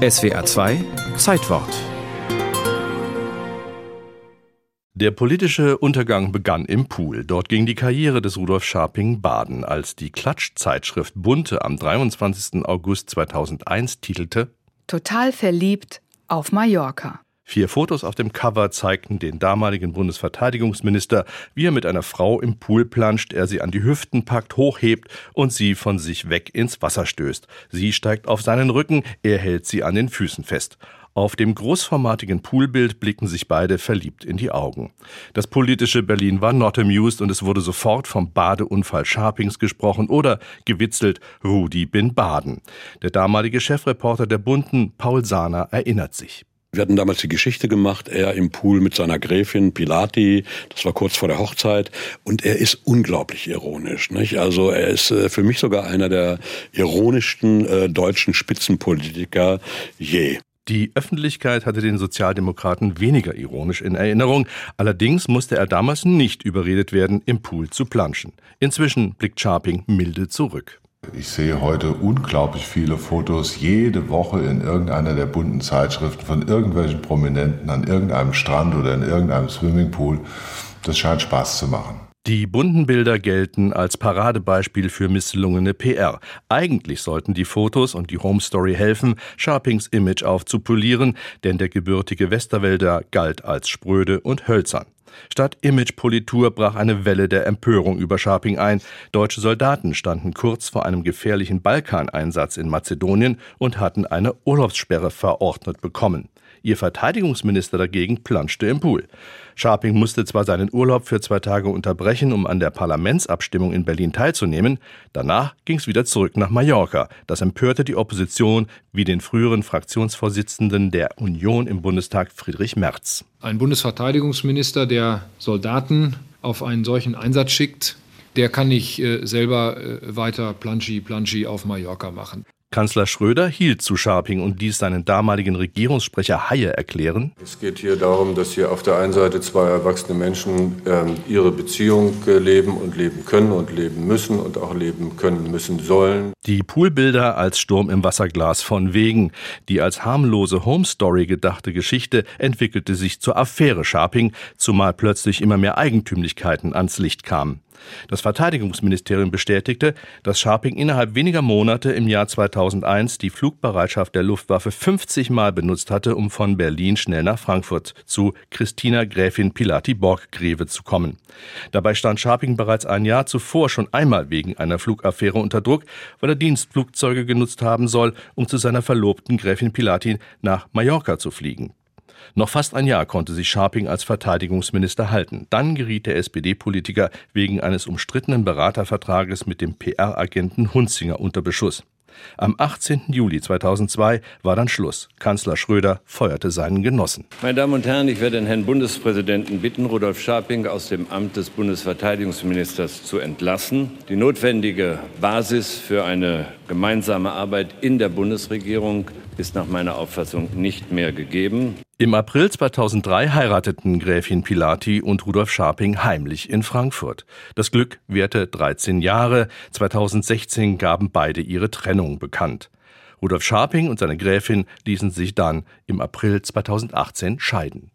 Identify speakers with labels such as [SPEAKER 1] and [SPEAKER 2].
[SPEAKER 1] SWA 2 Zeitwort der politische Untergang begann im Pool. Dort ging die Karriere des Rudolf Scharping baden, als die Klatschzeitschrift Bunte am 23. August 2001 titelte
[SPEAKER 2] Total verliebt auf Mallorca.
[SPEAKER 1] Vier Fotos auf dem Cover zeigten den damaligen Bundesverteidigungsminister, wie er mit einer Frau im Pool planscht, er sie an die Hüften packt, hochhebt und sie von sich weg ins Wasser stößt. Sie steigt auf seinen Rücken, er hält sie an den Füßen fest. Auf dem großformatigen Poolbild blicken sich beide verliebt in die Augen. Das politische Berlin war not amused und es wurde sofort vom Badeunfall Scharpings gesprochen oder gewitzelt Rudi bin Baden. Der damalige Chefreporter der Bunden, Paul Sahner, erinnert sich.
[SPEAKER 3] Wir hatten damals die Geschichte gemacht, er im Pool mit seiner Gräfin Pilati, das war kurz vor der Hochzeit, und er ist unglaublich ironisch. Nicht? Also er ist äh, für mich sogar einer der ironischsten äh, deutschen Spitzenpolitiker je.
[SPEAKER 1] Die Öffentlichkeit hatte den Sozialdemokraten weniger ironisch in Erinnerung. Allerdings musste er damals nicht überredet werden, im Pool zu planschen. Inzwischen blickt Sharping milde zurück.
[SPEAKER 4] Ich sehe heute unglaublich viele Fotos jede Woche in irgendeiner der bunten Zeitschriften von irgendwelchen Prominenten an irgendeinem Strand oder in irgendeinem Swimmingpool. Das scheint Spaß zu machen.
[SPEAKER 1] Die bunten Bilder gelten als Paradebeispiel für misslungene PR. Eigentlich sollten die Fotos und die Home Story helfen, Sharpings Image aufzupolieren, denn der gebürtige Westerwälder galt als spröde und hölzern. Statt Imagepolitur brach eine Welle der Empörung über Sharping ein. Deutsche Soldaten standen kurz vor einem gefährlichen Balkaneinsatz in Mazedonien und hatten eine Urlaubssperre verordnet bekommen. Ihr Verteidigungsminister dagegen planschte im Pool. Scharping musste zwar seinen Urlaub für zwei Tage unterbrechen, um an der Parlamentsabstimmung in Berlin teilzunehmen, danach ging es wieder zurück nach Mallorca. Das empörte die Opposition wie den früheren Fraktionsvorsitzenden der Union im Bundestag Friedrich Merz.
[SPEAKER 5] Ein Bundesverteidigungsminister, der Soldaten auf einen solchen Einsatz schickt, der kann nicht äh, selber äh, weiter Planschi Planschi auf Mallorca machen.
[SPEAKER 1] Kanzler Schröder hielt zu Scharping und ließ seinen damaligen Regierungssprecher Haie erklären.
[SPEAKER 6] Es geht hier darum, dass hier auf der einen Seite zwei erwachsene Menschen äh, ihre Beziehung äh, leben und leben können und leben müssen und auch leben können müssen sollen.
[SPEAKER 1] Die Poolbilder als Sturm im Wasserglas von Wegen. Die als harmlose Home Story gedachte Geschichte entwickelte sich zur Affäre Scharping, zumal plötzlich immer mehr Eigentümlichkeiten ans Licht kamen. Das Verteidigungsministerium bestätigte, dass Scharping innerhalb weniger Monate im Jahr 2001 die Flugbereitschaft der Luftwaffe 50 Mal benutzt hatte, um von Berlin schnell nach Frankfurt zu Christina Gräfin Pilati Borg-Greve zu kommen. Dabei stand Scharping bereits ein Jahr zuvor schon einmal wegen einer Flugaffäre unter Druck, weil er Dienstflugzeuge genutzt haben soll, um zu seiner Verlobten Gräfin Pilati nach Mallorca zu fliegen. Noch fast ein Jahr konnte sich Scharping als Verteidigungsminister halten. Dann geriet der SPD-Politiker wegen eines umstrittenen Beratervertrages mit dem PR-Agenten Hunzinger unter Beschuss. Am 18. Juli 2002 war dann Schluss. Kanzler Schröder feuerte seinen Genossen.
[SPEAKER 7] Meine Damen und Herren, ich werde den Herrn Bundespräsidenten bitten, Rudolf Scharping aus dem Amt des Bundesverteidigungsministers zu entlassen. Die notwendige Basis für eine gemeinsame Arbeit in der Bundesregierung ist nach meiner Auffassung nicht mehr gegeben.
[SPEAKER 1] Im April 2003 heirateten Gräfin Pilati und Rudolf Scharping heimlich in Frankfurt. Das Glück währte 13 Jahre. 2016 gaben beide ihre Trennung bekannt. Rudolf Scharping und seine Gräfin ließen sich dann im April 2018 scheiden.